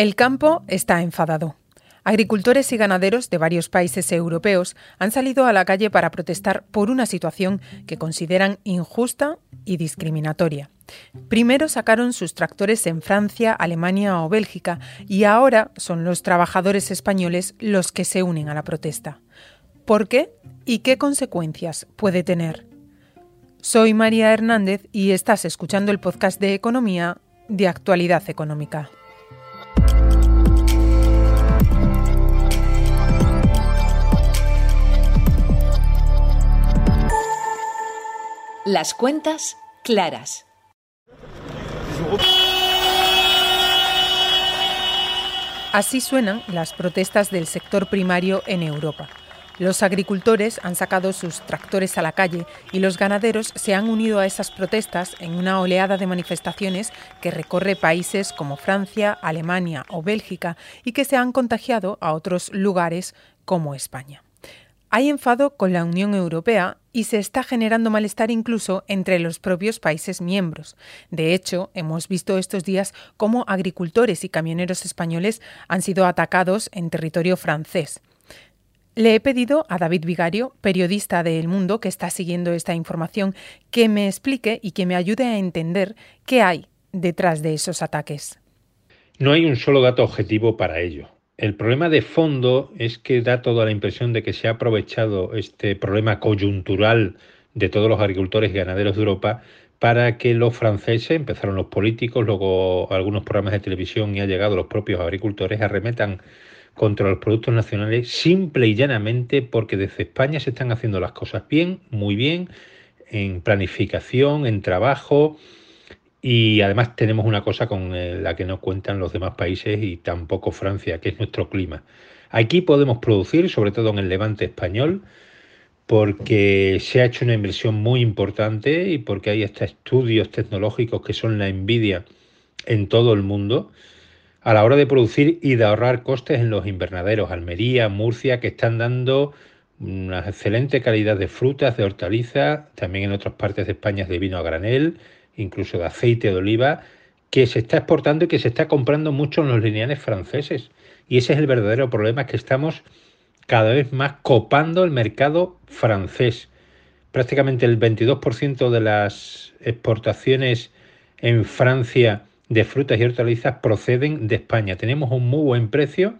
El campo está enfadado. Agricultores y ganaderos de varios países europeos han salido a la calle para protestar por una situación que consideran injusta y discriminatoria. Primero sacaron sus tractores en Francia, Alemania o Bélgica y ahora son los trabajadores españoles los que se unen a la protesta. ¿Por qué y qué consecuencias puede tener? Soy María Hernández y estás escuchando el podcast de Economía de Actualidad Económica. Las cuentas claras. Así suenan las protestas del sector primario en Europa. Los agricultores han sacado sus tractores a la calle y los ganaderos se han unido a esas protestas en una oleada de manifestaciones que recorre países como Francia, Alemania o Bélgica y que se han contagiado a otros lugares como España. Hay enfado con la Unión Europea y se está generando malestar incluso entre los propios países miembros. De hecho, hemos visto estos días cómo agricultores y camioneros españoles han sido atacados en territorio francés. Le he pedido a David Vigario, periodista de El Mundo que está siguiendo esta información, que me explique y que me ayude a entender qué hay detrás de esos ataques. No hay un solo dato objetivo para ello. El problema de fondo es que da toda la impresión de que se ha aprovechado este problema coyuntural de todos los agricultores y ganaderos de Europa para que los franceses, empezaron los políticos, luego algunos programas de televisión y ha llegado los propios agricultores, arremetan contra los productos nacionales simple y llanamente porque desde España se están haciendo las cosas bien, muy bien, en planificación, en trabajo, y además tenemos una cosa con eh, la que no cuentan los demás países y tampoco Francia, que es nuestro clima. Aquí podemos producir, sobre todo en el levante español, porque se ha hecho una inversión muy importante y porque hay hasta estudios tecnológicos que son la envidia en todo el mundo a la hora de producir y de ahorrar costes en los invernaderos, Almería, Murcia, que están dando una excelente calidad de frutas, de hortalizas, también en otras partes de España de vino a granel, incluso de aceite de oliva, que se está exportando y que se está comprando mucho en los lineales franceses. Y ese es el verdadero problema, que estamos cada vez más copando el mercado francés. Prácticamente el 22% de las exportaciones en Francia de frutas y hortalizas proceden de España. Tenemos un muy buen precio,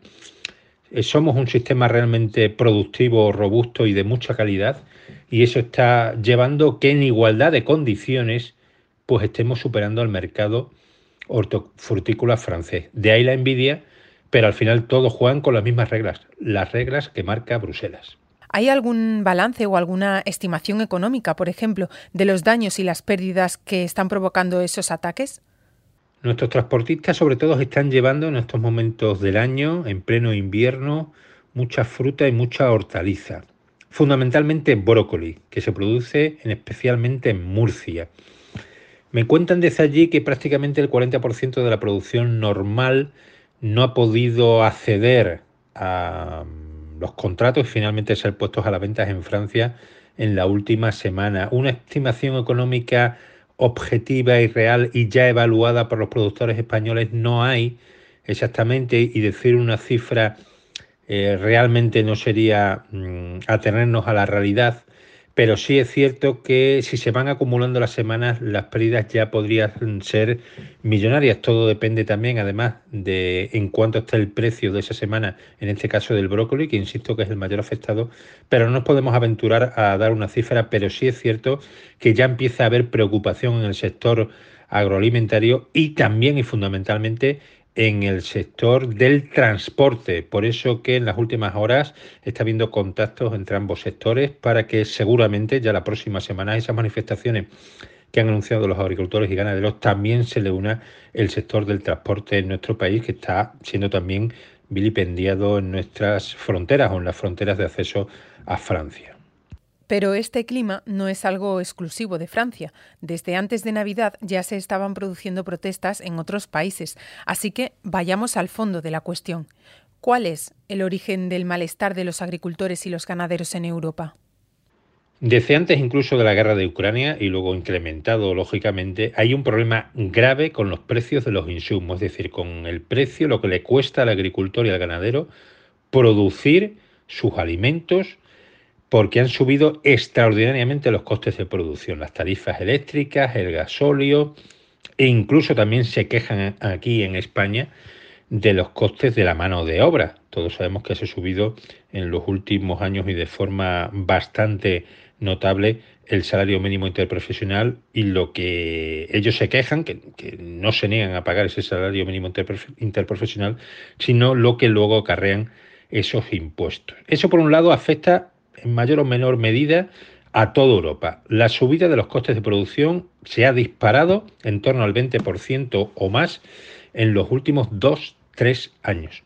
eh, somos un sistema realmente productivo, robusto y de mucha calidad, y eso está llevando que en igualdad de condiciones pues estemos superando al mercado hortofrutícola francés. De ahí la envidia, pero al final todos juegan con las mismas reglas, las reglas que marca Bruselas. ¿Hay algún balance o alguna estimación económica, por ejemplo, de los daños y las pérdidas que están provocando esos ataques? Nuestros transportistas sobre todo están llevando en estos momentos del año, en pleno invierno, mucha fruta y mucha hortaliza. Fundamentalmente brócoli, que se produce en, especialmente en Murcia. Me cuentan desde allí que prácticamente el 40% de la producción normal no ha podido acceder a mm, los contratos y finalmente ser puestos a la venta en Francia en la última semana. Una estimación económica objetiva y real y ya evaluada por los productores españoles no hay exactamente y decir una cifra eh, realmente no sería mm, atenernos a la realidad pero sí es cierto que si se van acumulando las semanas, las pérdidas ya podrían ser millonarias. Todo depende también, además, de en cuánto está el precio de esa semana, en este caso del brócoli, que insisto que es el mayor afectado, pero no nos podemos aventurar a dar una cifra, pero sí es cierto que ya empieza a haber preocupación en el sector agroalimentario y también y fundamentalmente en el sector del transporte. Por eso que en las últimas horas está habiendo contactos entre ambos sectores para que seguramente ya la próxima semana esas manifestaciones que han anunciado los agricultores y ganaderos también se le una el sector del transporte en nuestro país que está siendo también vilipendiado en nuestras fronteras o en las fronteras de acceso a Francia. Pero este clima no es algo exclusivo de Francia. Desde antes de Navidad ya se estaban produciendo protestas en otros países, así que vayamos al fondo de la cuestión. ¿Cuál es el origen del malestar de los agricultores y los ganaderos en Europa? Desde antes incluso de la guerra de Ucrania y luego incrementado lógicamente, hay un problema grave con los precios de los insumos, es decir, con el precio, lo que le cuesta al agricultor y al ganadero producir sus alimentos porque han subido extraordinariamente los costes de producción, las tarifas eléctricas, el gasóleo e incluso también se quejan aquí en España de los costes de la mano de obra. Todos sabemos que se ha subido en los últimos años y de forma bastante notable el salario mínimo interprofesional y lo que ellos se quejan, que, no se niegan a pagar ese salario mínimo interprofesional, sino lo que luego acarrean esos impuestos. Eso por un lado afecta en mayor o menor medida a toda Europa. La subida de los costes de producción se ha disparado en torno al 20% o más en los últimos dos, tres años.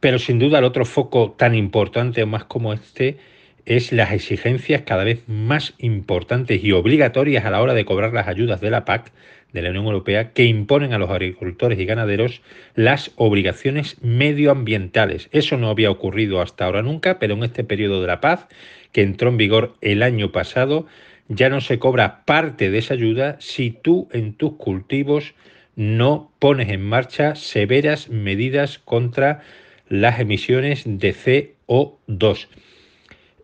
Pero sin duda el otro foco tan importante o más como este es las exigencias cada vez más importantes y obligatorias a la hora de cobrar las ayudas de la PAC de la Unión Europea que imponen a los agricultores y ganaderos las obligaciones medioambientales. Eso no había ocurrido hasta ahora nunca, pero en este periodo de la paz, que entró en vigor el año pasado, ya no se cobra parte de esa ayuda si tú en tus cultivos no pones en marcha severas medidas contra las emisiones de CO2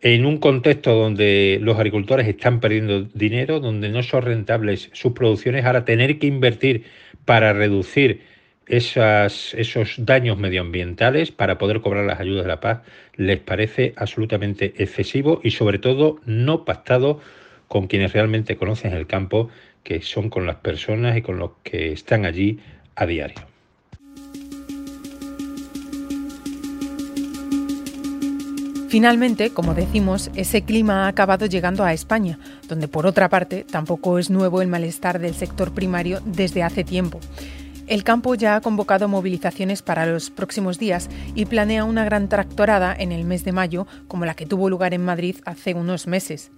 en un contexto donde los agricultores están perdiendo dinero, donde no son rentables sus producciones, ahora tener que invertir para reducir esos daños medioambientales, para poder cobrar las ayudas de la paz, les parece absolutamente excesivo y sobre todo no pactado con quienes realmente conocen el campo, que son con las personas y con los que están allí a diario. Finalmente, como decimos, ese clima ha acabado llegando a España, donde por otra parte tampoco es nuevo el malestar del sector primario desde hace tiempo. El campo ya ha convocado movilizaciones para los próximos días y planea una gran tractorada en el mes de mayo, como la que tuvo lugar en Madrid hace unos meses.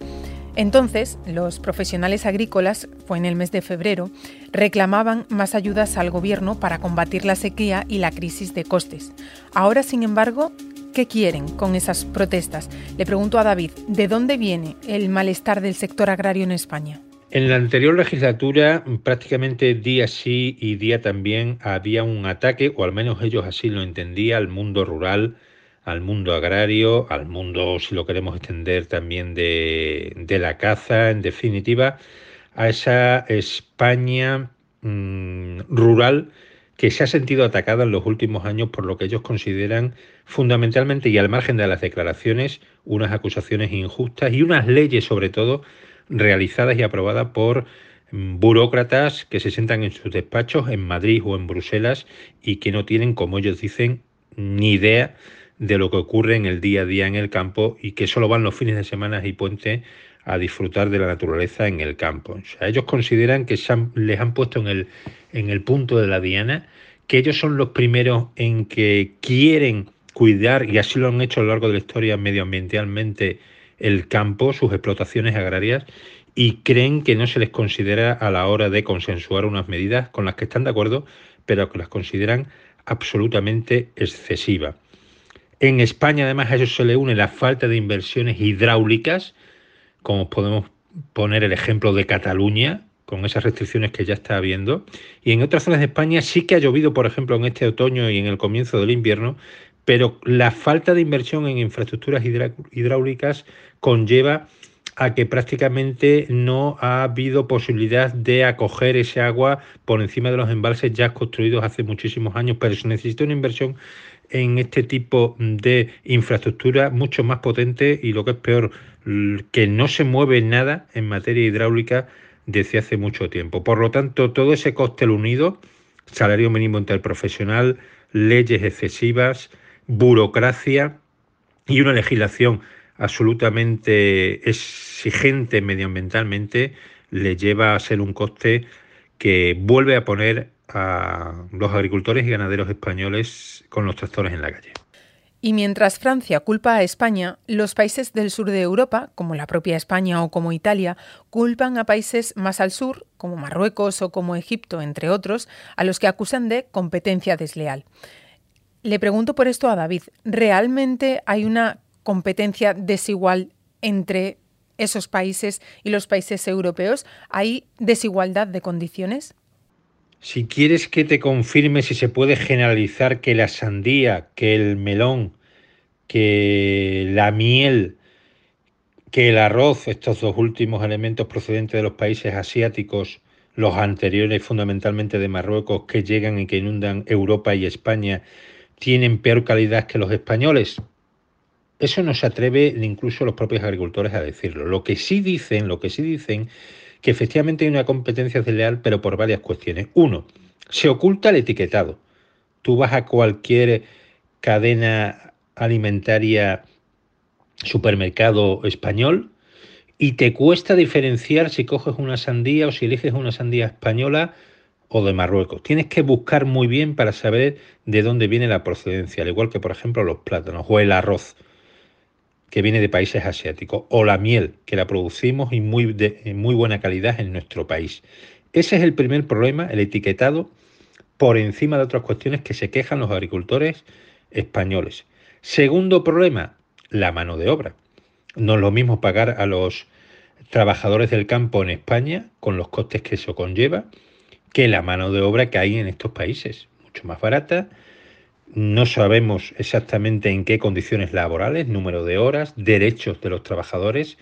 Entonces, los profesionales agrícolas, fue en el mes de febrero, reclamaban más ayudas al gobierno para combatir la sequía y la crisis de costes. Ahora, sin embargo, ¿Qué quieren con esas protestas? Le pregunto a David, ¿de dónde viene el malestar del sector agrario en España? En la anterior legislatura, prácticamente día sí y día también había un ataque, o al menos ellos así lo entendían, al mundo rural, al mundo agrario, al mundo, si lo queremos extender, también de, la caza, en definitiva, a esa España mm, rural que se ha sentido atacada en los últimos años por lo que ellos consideran fundamentalmente y al margen de las declaraciones, unas acusaciones injustas y unas leyes sobre todo realizadas y aprobadas por mm, burócratas que se sientan en sus despachos en Madrid o en Bruselas y que no tienen, como ellos dicen, ni idea de lo que ocurre en el día a día en el campo y que solo van los fines de semana y puente a disfrutar de la naturaleza en el campo. O sea, ellos consideran que les han puesto en el en el punto de la diana, que ellos son los primeros en que quieren cuidar, y así lo han hecho a lo largo de la historia medioambientalmente, el campo, sus explotaciones agrarias, y creen que no se les considera a la hora de consensuar unas medidas con las que están de acuerdo, pero que las consideran absolutamente excesivas. En España, además, a eso se le une la falta de inversiones hidráulicas, como podemos poner el ejemplo de Cataluña, con esas restricciones que ya está habiendo. Y en otras zonas de España sí que ha llovido, por ejemplo, en este otoño y en el comienzo del invierno, pero la falta de inversión en infraestructuras hidráulicas conlleva a que prácticamente no ha habido posibilidad de acoger ese agua por encima de los embalses ya construidos hace muchísimos años, pero se necesita una inversión en este tipo de infraestructura mucho más potente y lo que es peor, que no se mueve nada en materia hidráulica desde hace mucho tiempo. Por lo tanto, todo ese coste unido, salario mínimo interprofesional, leyes excesivas, burocracia y una legislación absolutamente exigente medioambientalmente, le lleva a ser un coste que vuelve a poner a los agricultores y ganaderos españoles con los tractores en la calle. Y mientras Francia culpa a España, los países del sur de Europa, como la propia España o como Italia, culpan a países más al sur, como Marruecos o como Egipto, entre otros, a los que acusan de competencia desleal. Le pregunto por esto a David, ¿realmente hay una competencia desigual entre esos países y los países europeos? ¿Hay desigualdad de condiciones? Si quieres que te confirme si se puede generalizar que la sandía, que el melón, que la miel, que el arroz, estos dos últimos elementos procedentes de los países asiáticos, los anteriores fundamentalmente de Marruecos, que llegan y que inundan Europa y España, tienen peor calidad que los españoles? Eso no se atreve incluso los propios agricultores a decirlo. Lo que sí dicen, lo que sí dicen, que efectivamente hay una competencia desleal, pero por varias cuestiones. Uno, se oculta el etiquetado. Tú vas a cualquier cadena alimentaria supermercado español y te cuesta diferenciar si coges una sandía o si eliges una sandía española o de Marruecos. Tienes que buscar muy bien para saber de dónde viene la procedencia, al igual que por ejemplo los plátanos o el arroz que viene de países asiáticos o la miel que la producimos y muy de en muy buena calidad en nuestro país. Ese es el primer problema, el etiquetado por encima de otras cuestiones que se quejan los agricultores españoles. Segundo problema, la mano de obra. No es lo mismo pagar a los trabajadores del campo en España con los costes que eso conlleva que la mano de obra que hay en estos países. Mucho más barata. No sabemos exactamente en qué condiciones laborales, número de horas, derechos de los trabajadores.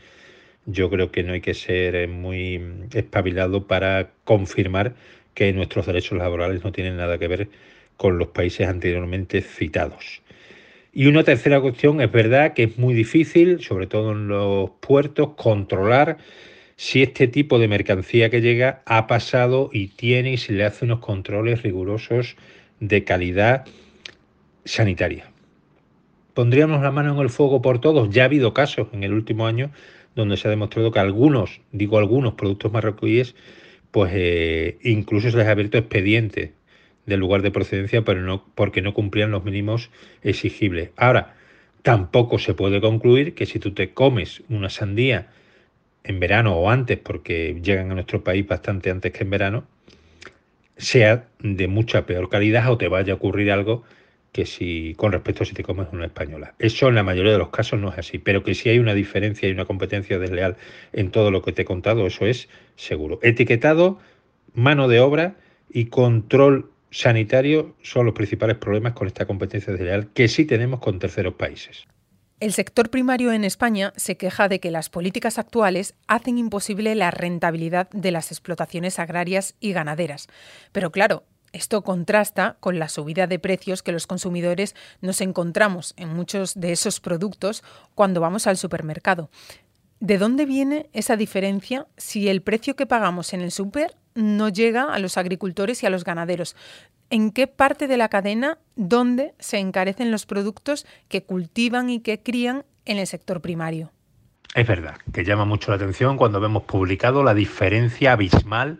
Yo creo que no hay que ser muy espabilado para confirmar que nuestros derechos laborales no tienen nada que ver con los países anteriormente citados. Y una tercera cuestión, es verdad que es muy difícil, sobre todo en los puertos, controlar si este tipo de mercancía que llega ha pasado y tiene y se le hace unos controles rigurosos de calidad sanitaria. Pondríamos la mano en el fuego por todos. Ya ha habido casos en el último año donde se ha demostrado que algunos, digo algunos productos marroquíes, pues eh, incluso se les ha abierto expedientes del lugar de procedencia, pero no porque no cumplían los mínimos exigibles. Ahora, tampoco se puede concluir que si tú te comes una sandía en verano o antes, porque llegan a nuestro país bastante antes que en verano, sea de mucha peor calidad o te vaya a ocurrir algo que si con respecto a si te comes una española. Eso en la mayoría de los casos no es así, pero que si hay una diferencia y una competencia desleal en todo lo que te he contado, eso es seguro. Etiquetado, mano de obra y control sanitario son los principales problemas con esta competencia desleal que sí tenemos con terceros países. El sector primario en España se queja de que las políticas actuales hacen imposible la rentabilidad de las explotaciones agrarias y ganaderas. Pero claro, esto contrasta con la subida de precios que los consumidores nos encontramos en muchos de esos productos cuando vamos al supermercado. ¿De dónde viene esa diferencia si el precio que pagamos en el súper no llega a los agricultores y a los ganaderos? ¿En qué parte de la cadena dónde se encarecen los productos que cultivan y que crían en el sector primario? Es verdad que llama mucho la atención cuando vemos publicado la diferencia abismal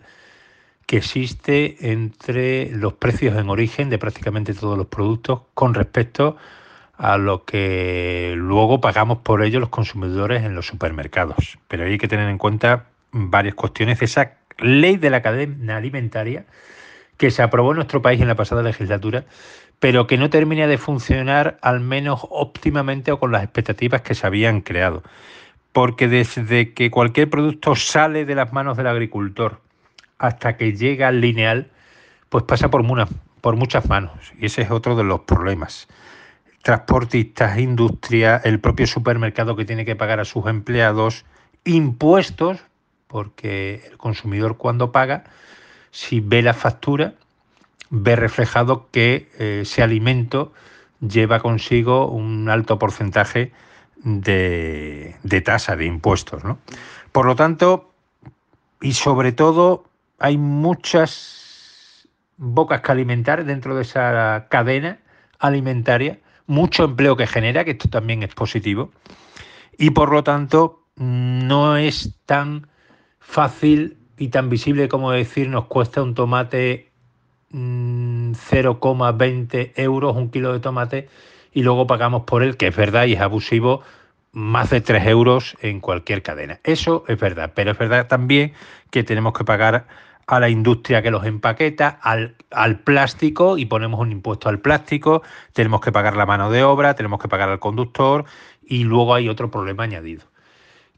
que existe entre los precios en origen de prácticamente todos los productos con respecto a lo que luego pagamos por ello los consumidores en los supermercados. Pero hay que tener en cuenta varias cuestiones de esa ley de la cadena alimentaria que se aprobó en nuestro país en la pasada legislatura, pero que no termina de funcionar al menos óptimamente o con las expectativas que se habían creado. Porque desde que cualquier producto sale de las manos del agricultor hasta que llega al lineal, pues pasa por, por muchas manos. Y ese es otro de los problemas transportistas, industria, el propio supermercado que tiene que pagar a sus empleados, impuestos, porque el consumidor cuando paga, si ve la factura, ve reflejado que eh, ese alimento lleva consigo un alto porcentaje de, de tasa de impuestos. ¿no? Por lo tanto, y sobre todo, hay muchas bocas que alimentar dentro de esa cadena alimentaria mucho empleo que genera, que esto también es positivo, y por lo tanto no es tan fácil y tan visible como decir nos cuesta un tomate 0,20 mm, euros un kilo de tomate y luego pagamos por él, que es verdad y es abusivo, más de 3 euros en cualquier cadena. Eso es verdad, pero es verdad también que tenemos que pagar a la industria que los empaqueta, al, al, plástico y ponemos un impuesto al plástico, tenemos que pagar la mano de obra, tenemos que pagar al conductor y luego hay otro problema añadido,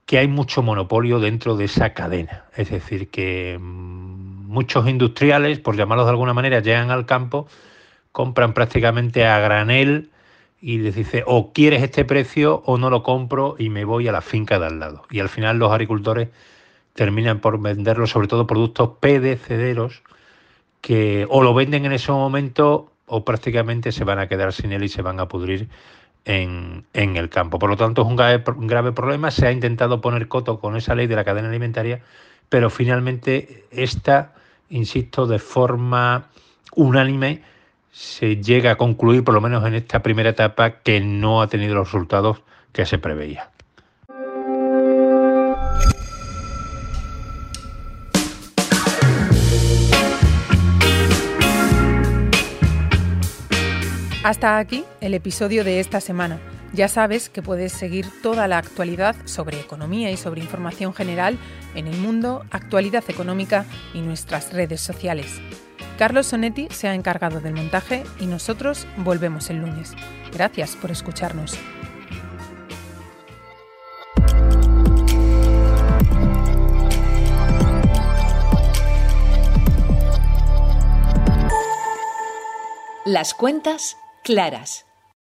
que hay mucho monopolio dentro de esa cadena. Es decir, que mm, muchos industriales, por llamarlos de alguna manera, llegan al campo, compran prácticamente a granel y les dice o quieres este precio o no lo compro y me voy a la finca de al lado. Y al final los agricultores terminan por venderlo, sobre todo productos pedecederos, que o lo venden en ese momento o prácticamente se van a quedar sin él y se van a pudrir en, en el campo. Por lo tanto, es un grave, un grave problema. Se ha intentado poner coto con esa ley de la cadena alimentaria, pero finalmente esta, insisto, de forma unánime, se llega a concluir, por lo menos en esta primera etapa, que no ha tenido los resultados que se preveía. Hasta aquí el episodio de esta semana. Ya sabes que puedes seguir toda la actualidad sobre economía y sobre información general en el mundo, actualidad económica y nuestras redes sociales. Carlos Sonetti se ha encargado del montaje y nosotros volvemos el lunes. Gracias por escucharnos. Las cuentas claras.